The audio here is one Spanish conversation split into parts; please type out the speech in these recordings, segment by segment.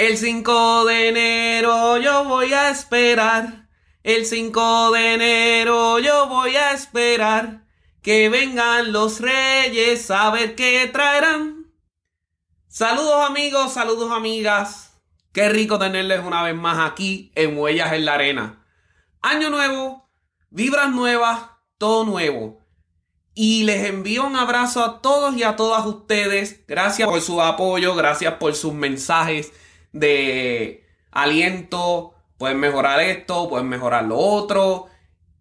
El 5 de enero yo voy a esperar. El 5 de enero yo voy a esperar. Que vengan los reyes a ver qué traerán. Saludos amigos, saludos amigas. Qué rico tenerles una vez más aquí en Huellas en la Arena. Año nuevo, vibras nuevas, todo nuevo. Y les envío un abrazo a todos y a todas ustedes. Gracias por su apoyo, gracias por sus mensajes de aliento. Pueden mejorar esto, pueden mejorar lo otro.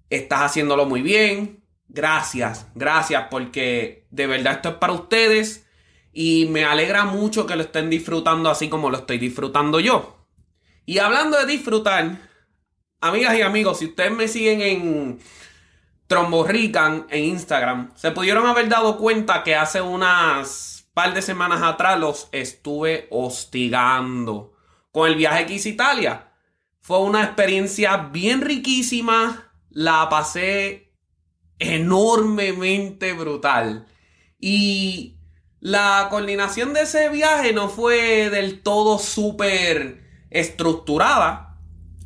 Estás haciéndolo muy bien. Gracias, gracias porque de verdad esto es para ustedes. Y me alegra mucho que lo estén disfrutando así como lo estoy disfrutando yo. Y hablando de disfrutar, amigas y amigos, si ustedes me siguen en Tromborrican en Instagram, se pudieron haber dado cuenta que hace unas de semanas atrás los estuve hostigando con el viaje que a Italia. Fue una experiencia bien riquísima, la pasé enormemente brutal. Y la coordinación de ese viaje no fue del todo súper estructurada,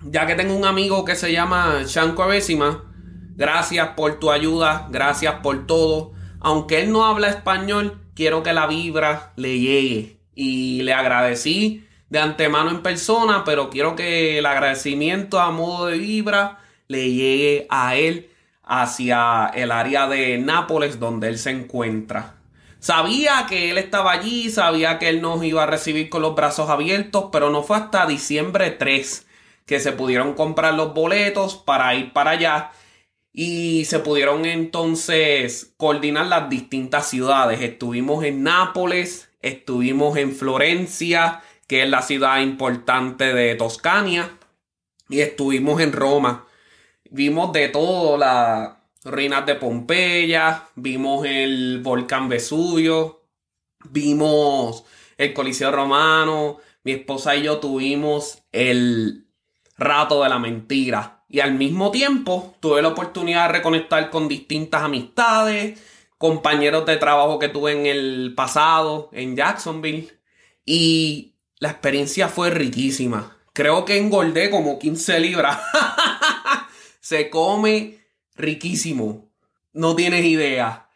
ya que tengo un amigo que se llama Shanko Abésima. Gracias por tu ayuda, gracias por todo. Aunque él no habla español, quiero que la vibra le llegue. Y le agradecí de antemano en persona, pero quiero que el agradecimiento a modo de vibra le llegue a él hacia el área de Nápoles donde él se encuentra. Sabía que él estaba allí, sabía que él nos iba a recibir con los brazos abiertos, pero no fue hasta diciembre 3 que se pudieron comprar los boletos para ir para allá y se pudieron entonces coordinar las distintas ciudades. Estuvimos en Nápoles, estuvimos en Florencia, que es la ciudad importante de Toscania, y estuvimos en Roma. Vimos de todo, las ruinas de Pompeya, vimos el volcán Vesubio, vimos el Coliseo Romano, mi esposa y yo tuvimos el rato de la mentira. Y al mismo tiempo tuve la oportunidad de reconectar con distintas amistades, compañeros de trabajo que tuve en el pasado, en Jacksonville. Y la experiencia fue riquísima. Creo que engordé como 15 libras. Se come riquísimo. No tienes idea.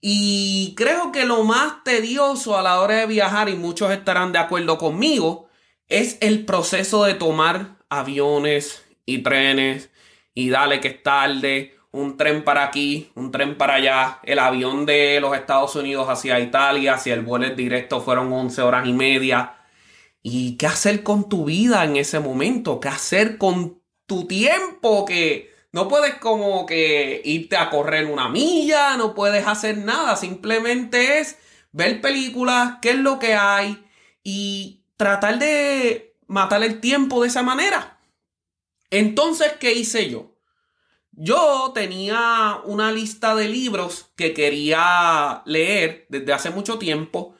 Y creo que lo más tedioso a la hora de viajar, y muchos estarán de acuerdo conmigo, es el proceso de tomar aviones y trenes y dale que es tarde, un tren para aquí, un tren para allá, el avión de los Estados Unidos hacia Italia, si el vuelo directo fueron 11 horas y media. ¿Y qué hacer con tu vida en ese momento? ¿Qué hacer con tu tiempo? Que no puedes como que irte a correr una milla, no puedes hacer nada, simplemente es ver películas, qué es lo que hay y tratar de matar el tiempo de esa manera. Entonces, ¿qué hice yo? Yo tenía una lista de libros que quería leer desde hace mucho tiempo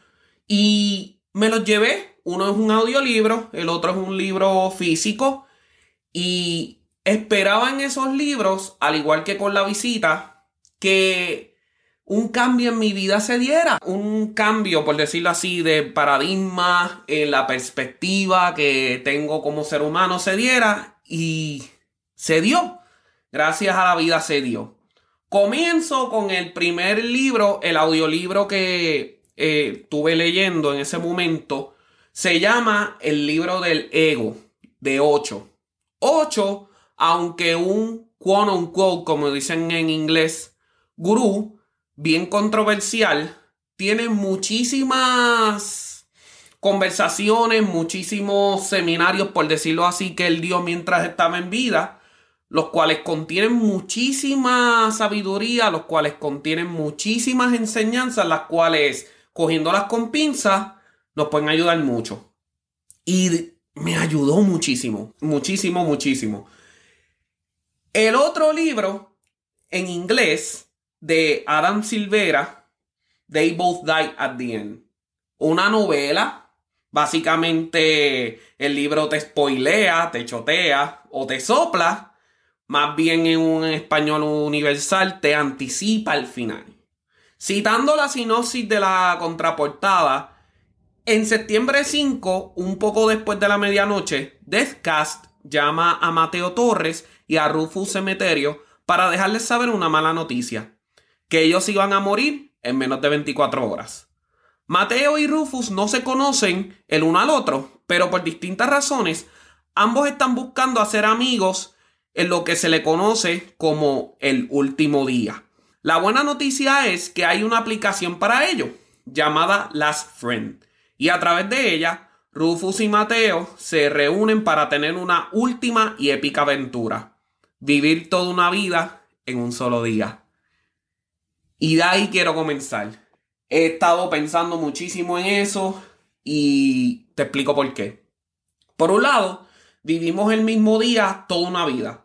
y me los llevé. Uno es un audiolibro, el otro es un libro físico y esperaba en esos libros, al igual que con la visita, que un cambio en mi vida se diera. Un cambio, por decirlo así, de paradigma en la perspectiva que tengo como ser humano se diera y se dio. Gracias a la vida se dio. Comienzo con el primer libro, el audiolibro que eh, estuve leyendo en ese momento. Se llama El libro del ego de 8. 8, aunque un quote unquote, como dicen en inglés, gurú, bien controversial, tiene muchísimas conversaciones, muchísimos seminarios, por decirlo así, que él dio mientras estaba en vida, los cuales contienen muchísima sabiduría, los cuales contienen muchísimas enseñanzas, las cuales, cogiéndolas con pinzas, nos pueden ayudar mucho. Y me ayudó muchísimo, muchísimo, muchísimo. El otro libro, en inglés, de Adam Silvera, They Both Die at the End. Una novela. Básicamente el libro te spoilea, te chotea o te sopla. Más bien en un español universal te anticipa al final. Citando la sinopsis de la contraportada, en septiembre 5, un poco después de la medianoche, Deathcast llama a Mateo Torres y a Rufus Cemeterio para dejarles saber una mala noticia que ellos iban a morir en menos de 24 horas. Mateo y Rufus no se conocen el uno al otro, pero por distintas razones, ambos están buscando hacer amigos en lo que se le conoce como el último día. La buena noticia es que hay una aplicación para ello, llamada Last Friend, y a través de ella, Rufus y Mateo se reúnen para tener una última y épica aventura, vivir toda una vida en un solo día. Y de ahí quiero comenzar. He estado pensando muchísimo en eso y te explico por qué. Por un lado, vivimos el mismo día toda una vida.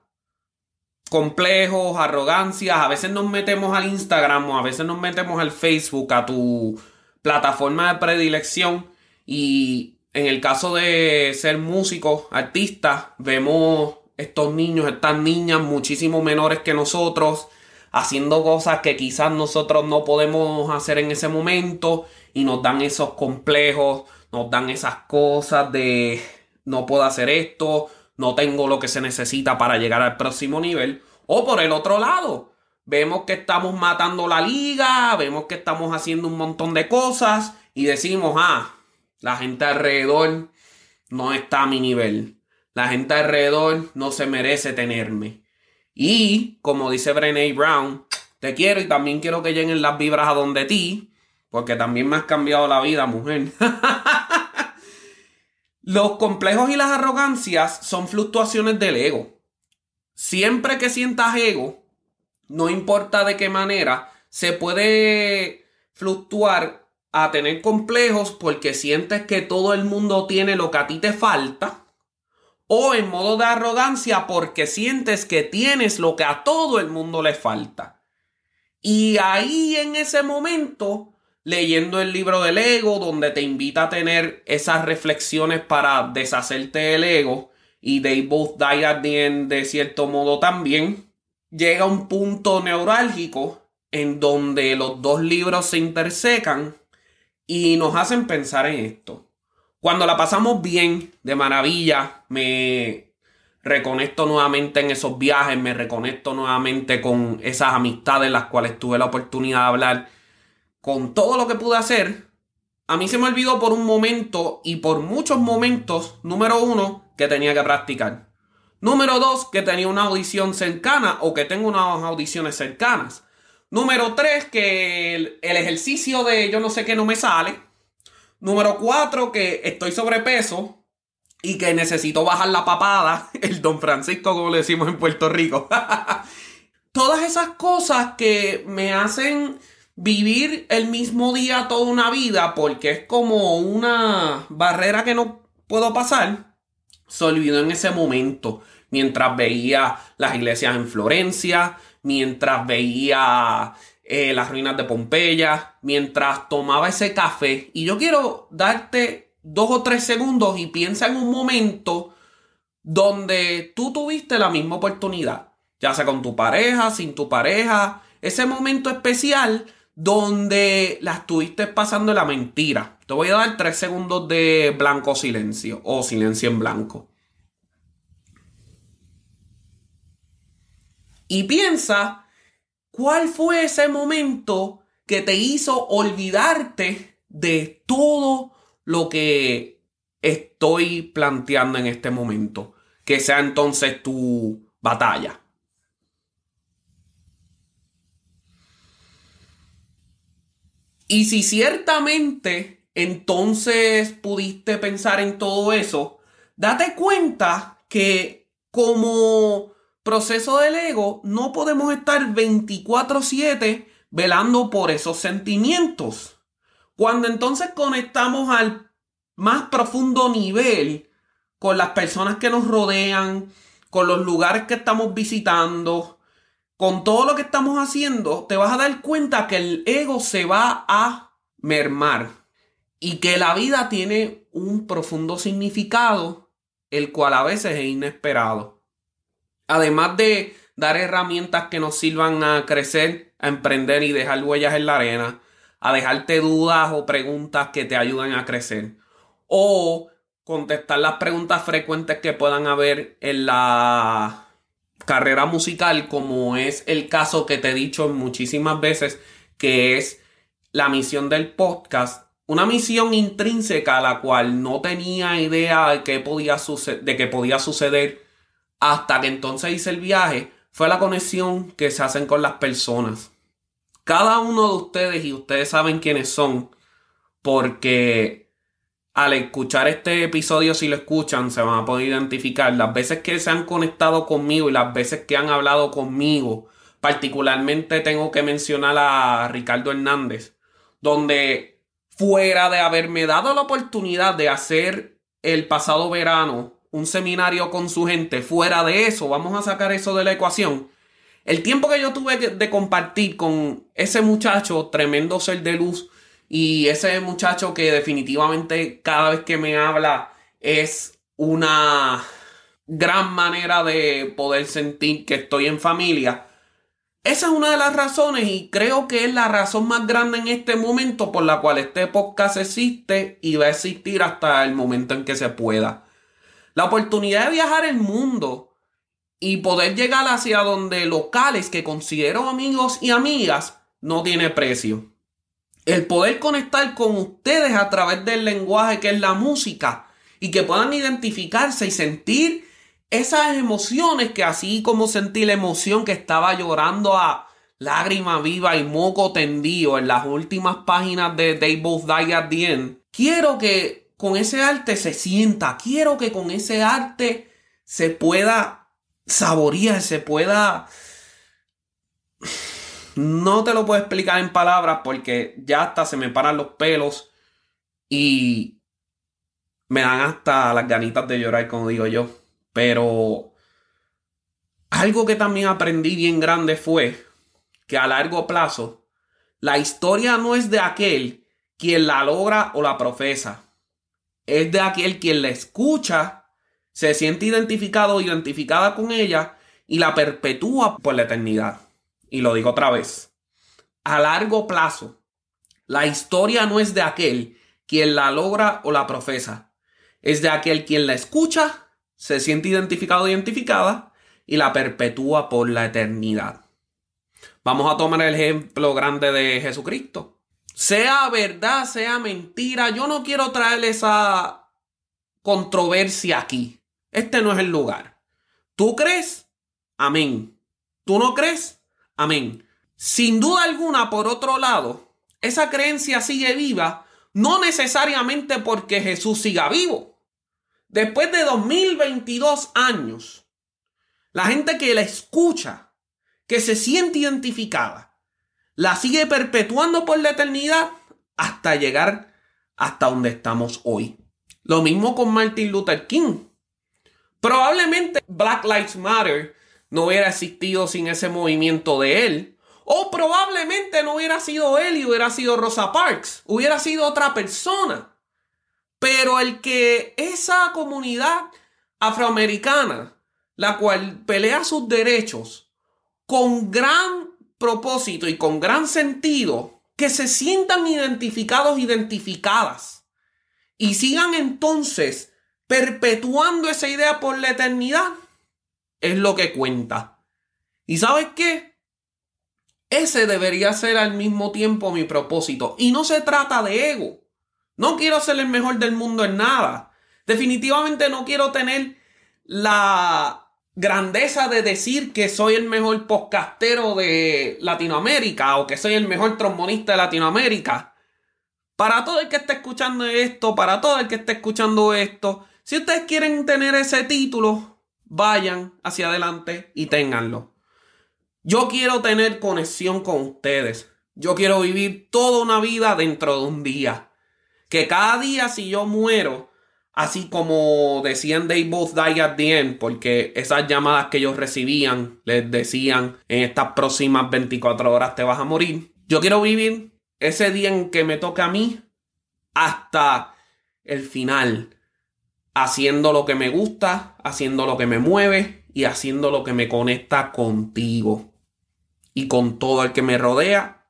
Complejos, arrogancias, a veces nos metemos al Instagram o a veces nos metemos al Facebook, a tu plataforma de predilección y en el caso de ser músicos, artistas, vemos estos niños, estas niñas muchísimo menores que nosotros, haciendo cosas que quizás nosotros no podemos hacer en ese momento y nos dan esos complejos, nos dan esas cosas de no puedo hacer esto, no tengo lo que se necesita para llegar al próximo nivel. O por el otro lado, vemos que estamos matando la liga, vemos que estamos haciendo un montón de cosas y decimos, ah, la gente alrededor no está a mi nivel. La gente alrededor no se merece tenerme. Y, como dice Brené Brown, te quiero y también quiero que lleguen las vibras a donde ti, porque también me has cambiado la vida, mujer. Los complejos y las arrogancias son fluctuaciones del ego. Siempre que sientas ego, no importa de qué manera, se puede fluctuar a tener complejos porque sientes que todo el mundo tiene lo que a ti te falta o en modo de arrogancia porque sientes que tienes lo que a todo el mundo le falta. Y ahí en ese momento, leyendo el libro del ego, donde te invita a tener esas reflexiones para deshacerte del ego, y they both die at the end de cierto modo también, llega un punto neurálgico en donde los dos libros se intersecan y nos hacen pensar en esto. Cuando la pasamos bien, de maravilla, me reconecto nuevamente en esos viajes, me reconecto nuevamente con esas amistades las cuales tuve la oportunidad de hablar, con todo lo que pude hacer. A mí se me olvidó por un momento y por muchos momentos, número uno, que tenía que practicar. Número dos, que tenía una audición cercana o que tengo unas audiciones cercanas. Número tres, que el, el ejercicio de yo no sé qué no me sale. Número cuatro, que estoy sobrepeso y que necesito bajar la papada, el don Francisco, como le decimos en Puerto Rico. Todas esas cosas que me hacen vivir el mismo día toda una vida, porque es como una barrera que no puedo pasar, se olvidó en ese momento, mientras veía las iglesias en Florencia, mientras veía eh, las ruinas de Pompeya, mientras tomaba ese café. Y yo quiero darte dos o tres segundos y piensa en un momento donde tú tuviste la misma oportunidad, ya sea con tu pareja, sin tu pareja, ese momento especial donde la estuviste pasando la mentira. Te voy a dar tres segundos de blanco silencio o silencio en blanco. Y piensa ¿Cuál fue ese momento que te hizo olvidarte de todo lo que estoy planteando en este momento? Que sea entonces tu batalla. Y si ciertamente entonces pudiste pensar en todo eso, date cuenta que como proceso del ego no podemos estar 24/7 velando por esos sentimientos. Cuando entonces conectamos al más profundo nivel con las personas que nos rodean, con los lugares que estamos visitando, con todo lo que estamos haciendo, te vas a dar cuenta que el ego se va a mermar y que la vida tiene un profundo significado, el cual a veces es inesperado. Además de dar herramientas que nos sirvan a crecer, a emprender y dejar huellas en la arena, a dejarte dudas o preguntas que te ayuden a crecer, o contestar las preguntas frecuentes que puedan haber en la carrera musical, como es el caso que te he dicho muchísimas veces, que es la misión del podcast. Una misión intrínseca a la cual no tenía idea de qué podía, de que podía suceder hasta que entonces hice el viaje, fue la conexión que se hacen con las personas. Cada uno de ustedes, y ustedes saben quiénes son, porque al escuchar este episodio, si lo escuchan, se van a poder identificar las veces que se han conectado conmigo y las veces que han hablado conmigo. Particularmente tengo que mencionar a Ricardo Hernández, donde fuera de haberme dado la oportunidad de hacer el pasado verano un seminario con su gente, fuera de eso, vamos a sacar eso de la ecuación. El tiempo que yo tuve de compartir con ese muchacho, tremendo ser de luz, y ese muchacho que definitivamente cada vez que me habla es una gran manera de poder sentir que estoy en familia. Esa es una de las razones y creo que es la razón más grande en este momento por la cual este podcast existe y va a existir hasta el momento en que se pueda. La oportunidad de viajar el mundo y poder llegar hacia donde locales que considero amigos y amigas no tiene precio. El poder conectar con ustedes a través del lenguaje que es la música y que puedan identificarse y sentir esas emociones que así como sentí la emoción que estaba llorando a lágrima viva y moco tendido en las últimas páginas de They Both Die at the End, quiero que con ese arte se sienta, quiero que con ese arte se pueda saborear, se pueda no te lo puedo explicar en palabras porque ya hasta se me paran los pelos y me dan hasta las ganitas de llorar, como digo yo. Pero algo que también aprendí bien grande fue que a largo plazo la historia no es de aquel quien la logra o la profesa. Es de aquel quien la escucha, se siente identificado o identificada con ella y la perpetúa por la eternidad y lo digo otra vez, a largo plazo, la historia no es de aquel quien la logra o la profesa, es de aquel quien la escucha, se siente identificado o identificada y la perpetúa por la eternidad. Vamos a tomar el ejemplo grande de Jesucristo. Sea verdad, sea mentira, yo no quiero traer esa controversia aquí. Este no es el lugar. ¿Tú crees? Amén. ¿Tú no crees? Amén. Sin duda alguna, por otro lado, esa creencia sigue viva, no necesariamente porque Jesús siga vivo. Después de 2022 años, la gente que la escucha, que se siente identificada, la sigue perpetuando por la eternidad hasta llegar hasta donde estamos hoy. Lo mismo con Martin Luther King. Probablemente Black Lives Matter no hubiera existido sin ese movimiento de él. O probablemente no hubiera sido él y hubiera sido Rosa Parks. Hubiera sido otra persona. Pero el que esa comunidad afroamericana, la cual pelea sus derechos con gran propósito y con gran sentido, que se sientan identificados, identificadas, y sigan entonces perpetuando esa idea por la eternidad, es lo que cuenta. ¿Y sabes qué? Ese debería ser al mismo tiempo mi propósito. Y no se trata de ego. No quiero ser el mejor del mundo en nada. Definitivamente no quiero tener la grandeza de decir que soy el mejor podcastero de Latinoamérica o que soy el mejor trombonista de Latinoamérica. para todo el que esté escuchando esto, para todo el que esté escuchando esto, si ustedes quieren tener ese título, vayan hacia adelante y ténganlo. Yo quiero tener conexión con ustedes. Yo quiero vivir toda una vida dentro de un día. Que cada día si yo muero, así como decían they both die at the end, porque esas llamadas que ellos recibían les decían en estas próximas 24 horas te vas a morir. Yo quiero vivir ese día en que me toque a mí hasta el final, haciendo lo que me gusta, haciendo lo que me mueve y haciendo lo que me conecta contigo y con todo el que me rodea,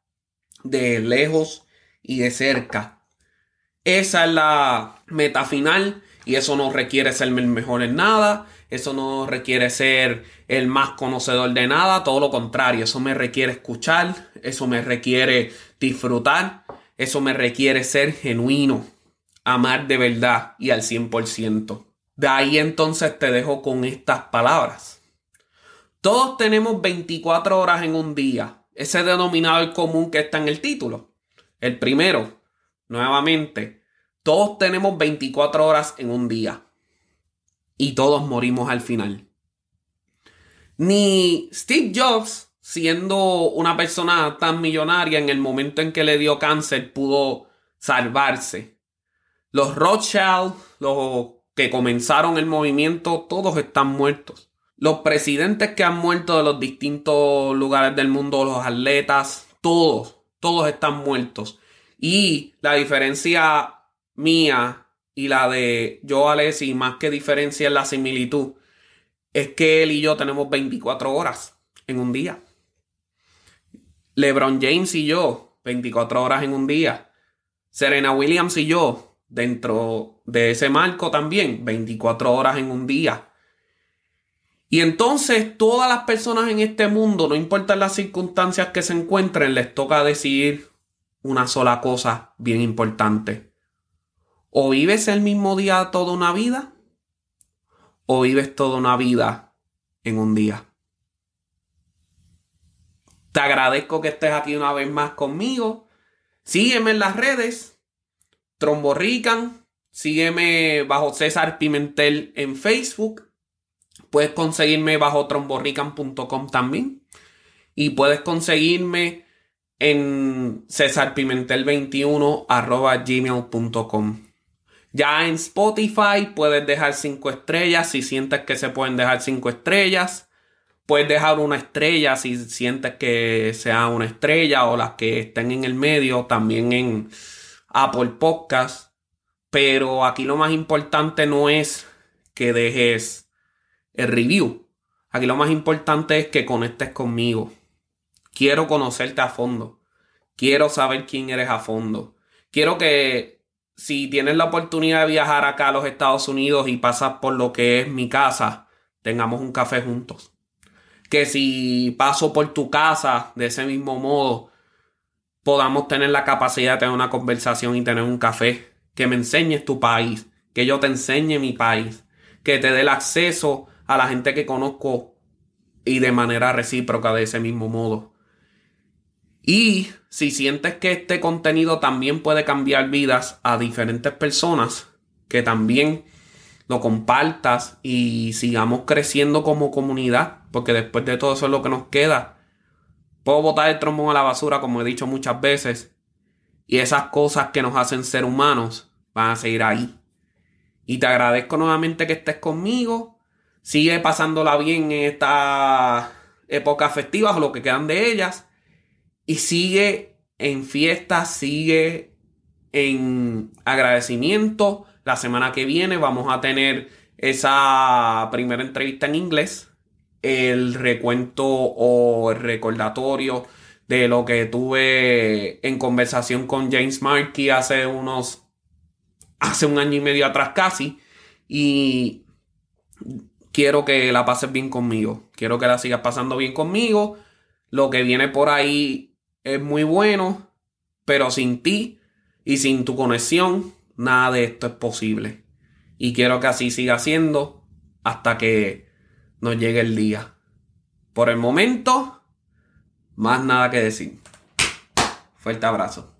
de lejos y de cerca. Esa es la meta final y eso no requiere ser el mejor en nada, eso no requiere ser el más conocedor de nada, todo lo contrario, eso me requiere escuchar, eso me requiere disfrutar, eso me requiere ser genuino, amar de verdad y al 100%. De ahí entonces te dejo con estas palabras. Todos tenemos 24 horas en un día, ese denominador común que está en el título. El primero, nuevamente, todos tenemos 24 horas en un día y todos morimos al final. Ni Steve Jobs, siendo una persona tan millonaria en el momento en que le dio cáncer, pudo salvarse. Los Rothschild, los que comenzaron el movimiento, todos están muertos. Los presidentes que han muerto de los distintos lugares del mundo, los atletas, todos, todos están muertos. Y la diferencia mía y la de Joe Alessi, más que diferencia en la similitud, es que él y yo tenemos 24 horas en un día. LeBron James y yo, 24 horas en un día. Serena Williams y yo, dentro de ese marco también, 24 horas en un día. Y entonces todas las personas en este mundo, no importan las circunstancias que se encuentren, les toca decidir una sola cosa bien importante. O vives el mismo día toda una vida, o vives toda una vida en un día. Te agradezco que estés aquí una vez más conmigo. Sígueme en las redes. Tromborrican. Sígueme bajo César Pimentel en Facebook. Puedes conseguirme bajo tromborrican.com también. Y puedes conseguirme en cesarpimentel21 arroba gmail.com. Ya en Spotify puedes dejar 5 estrellas si sientes que se pueden dejar 5 estrellas. Puedes dejar una estrella si sientes que sea una estrella o las que estén en el medio, también en Apple Podcast. Pero aquí lo más importante no es que dejes el review. Aquí lo más importante es que conectes conmigo. Quiero conocerte a fondo. Quiero saber quién eres a fondo. Quiero que si tienes la oportunidad de viajar acá a los Estados Unidos y pasas por lo que es mi casa, tengamos un café juntos. Que si paso por tu casa de ese mismo modo, podamos tener la capacidad de tener una conversación y tener un café. Que me enseñes tu país, que yo te enseñe mi país, que te dé el acceso a la gente que conozco y de manera recíproca de ese mismo modo. Y si sientes que este contenido también puede cambiar vidas a diferentes personas, que también lo compartas y sigamos creciendo como comunidad, porque después de todo eso es lo que nos queda. Puedo botar el trombón a la basura, como he dicho muchas veces, y esas cosas que nos hacen ser humanos van a seguir ahí. Y te agradezco nuevamente que estés conmigo. Sigue pasándola bien en estas épocas festivas o lo que quedan de ellas. Y sigue en fiesta, sigue en agradecimiento. La semana que viene vamos a tener esa primera entrevista en inglés, el recuento o el recordatorio de lo que tuve en conversación con James Markey hace unos, hace un año y medio atrás casi. Y quiero que la pases bien conmigo. Quiero que la sigas pasando bien conmigo. Lo que viene por ahí es muy bueno, pero sin ti y sin tu conexión, nada de esto es posible. Y quiero que así siga siendo hasta que nos llegue el día. Por el momento, más nada que decir. Fuerte abrazo.